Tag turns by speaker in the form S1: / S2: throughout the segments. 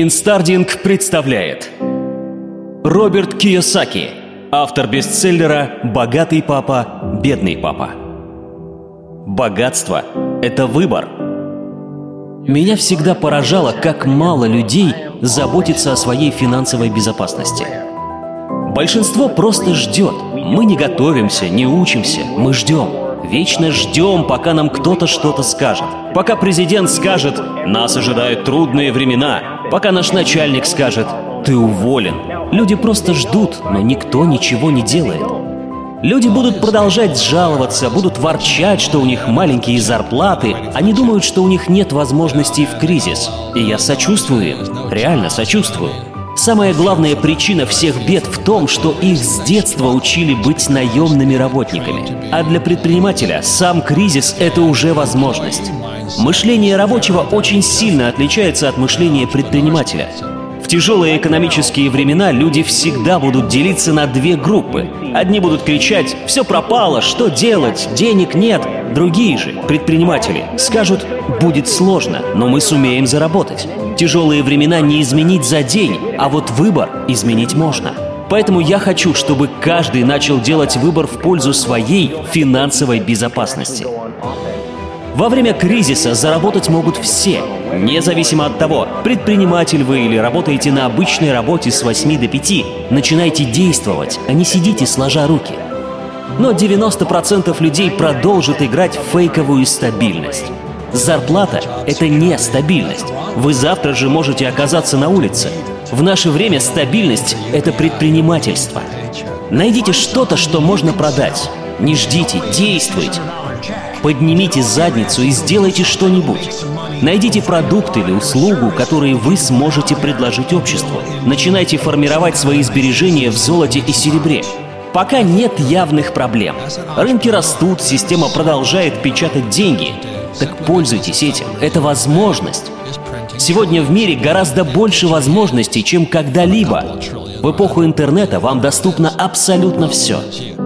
S1: Инстардинг представляет Роберт Кийосаки, автор бестселлера «Богатый папа, бедный папа». Богатство – это выбор. Меня всегда поражало, как мало людей заботится о своей финансовой безопасности. Большинство просто ждет. Мы не готовимся, не учимся, мы ждем. Вечно ждем, пока нам кто-то что-то скажет. Пока президент скажет «Нас ожидают трудные времена», пока наш начальник скажет «Ты уволен». Люди просто ждут, но никто ничего не делает. Люди будут продолжать жаловаться, будут ворчать, что у них маленькие зарплаты. Они думают, что у них нет возможностей в кризис. И я сочувствую им, реально сочувствую. Самая главная причина всех бед в том, что их с детства учили быть наемными работниками. А для предпринимателя сам кризис — это уже возможность. Мышление рабочего очень сильно отличается от мышления предпринимателя. В тяжелые экономические времена люди всегда будут делиться на две группы. Одни будут кричать «все пропало, что делать, денег нет», Другие же, предприниматели, скажут «будет сложно, но мы сумеем заработать». Тяжелые времена не изменить за день, а вот выбор изменить можно. Поэтому я хочу, чтобы каждый начал делать выбор в пользу своей финансовой безопасности. Во время кризиса заработать могут все, независимо от того, предприниматель вы или работаете на обычной работе с 8 до 5, начинайте действовать, а не сидите сложа руки – но 90% людей продолжат играть в фейковую стабильность. Зарплата — это не стабильность. Вы завтра же можете оказаться на улице. В наше время стабильность — это предпринимательство. Найдите что-то, что можно продать. Не ждите, действуйте. Поднимите задницу и сделайте что-нибудь. Найдите продукт или услугу, которые вы сможете предложить обществу. Начинайте формировать свои сбережения в золоте и серебре. Пока нет явных проблем. Рынки растут, система продолжает печатать деньги. Так пользуйтесь этим. Это возможность. Сегодня в мире гораздо больше возможностей, чем когда-либо. В эпоху интернета вам доступно абсолютно все.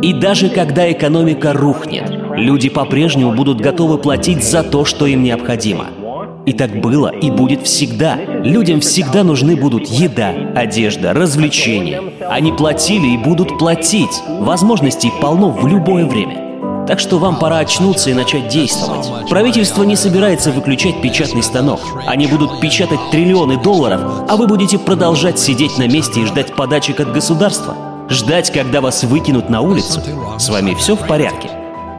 S1: И даже когда экономика рухнет, люди по-прежнему будут готовы платить за то, что им необходимо. И так было и будет всегда. Людям всегда нужны будут еда, одежда, развлечения. Они платили и будут платить. Возможностей полно в любое время. Так что вам пора очнуться и начать действовать. Правительство не собирается выключать печатный станок. Они будут печатать триллионы долларов, а вы будете продолжать сидеть на месте и ждать подачек от государства. Ждать, когда вас выкинут на улицу. С вами все в порядке.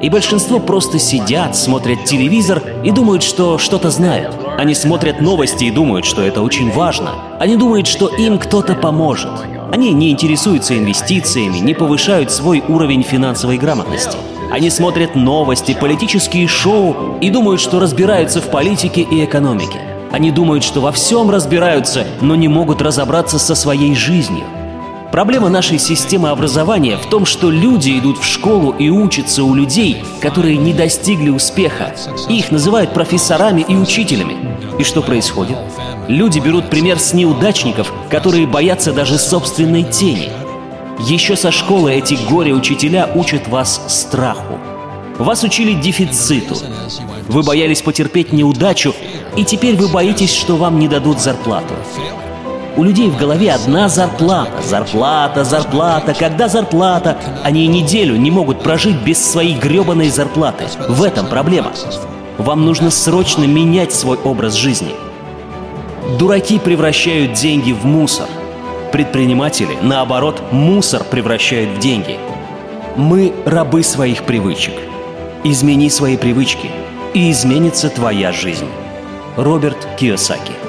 S1: И большинство просто сидят, смотрят телевизор и думают, что что-то знают. Они смотрят новости и думают, что это очень важно. Они думают, что им кто-то поможет. Они не интересуются инвестициями, не повышают свой уровень финансовой грамотности. Они смотрят новости, политические шоу и думают, что разбираются в политике и экономике. Они думают, что во всем разбираются, но не могут разобраться со своей жизнью. Проблема нашей системы образования в том, что люди идут в школу и учатся у людей, которые не достигли успеха. Их называют профессорами и учителями. И что происходит? Люди берут пример с неудачников, которые боятся даже собственной тени. Еще со школы эти горе-учителя учат вас страху. Вас учили дефициту. Вы боялись потерпеть неудачу, и теперь вы боитесь, что вам не дадут зарплату. У людей в голове одна зарплата, зарплата, зарплата, когда зарплата. Они неделю не могут прожить без своей гребаной зарплаты. В этом проблема. Вам нужно срочно менять свой образ жизни. Дураки превращают деньги в мусор. Предприниматели, наоборот, мусор превращают в деньги. Мы рабы своих привычек. Измени свои привычки, и изменится твоя жизнь. Роберт Кiyosaki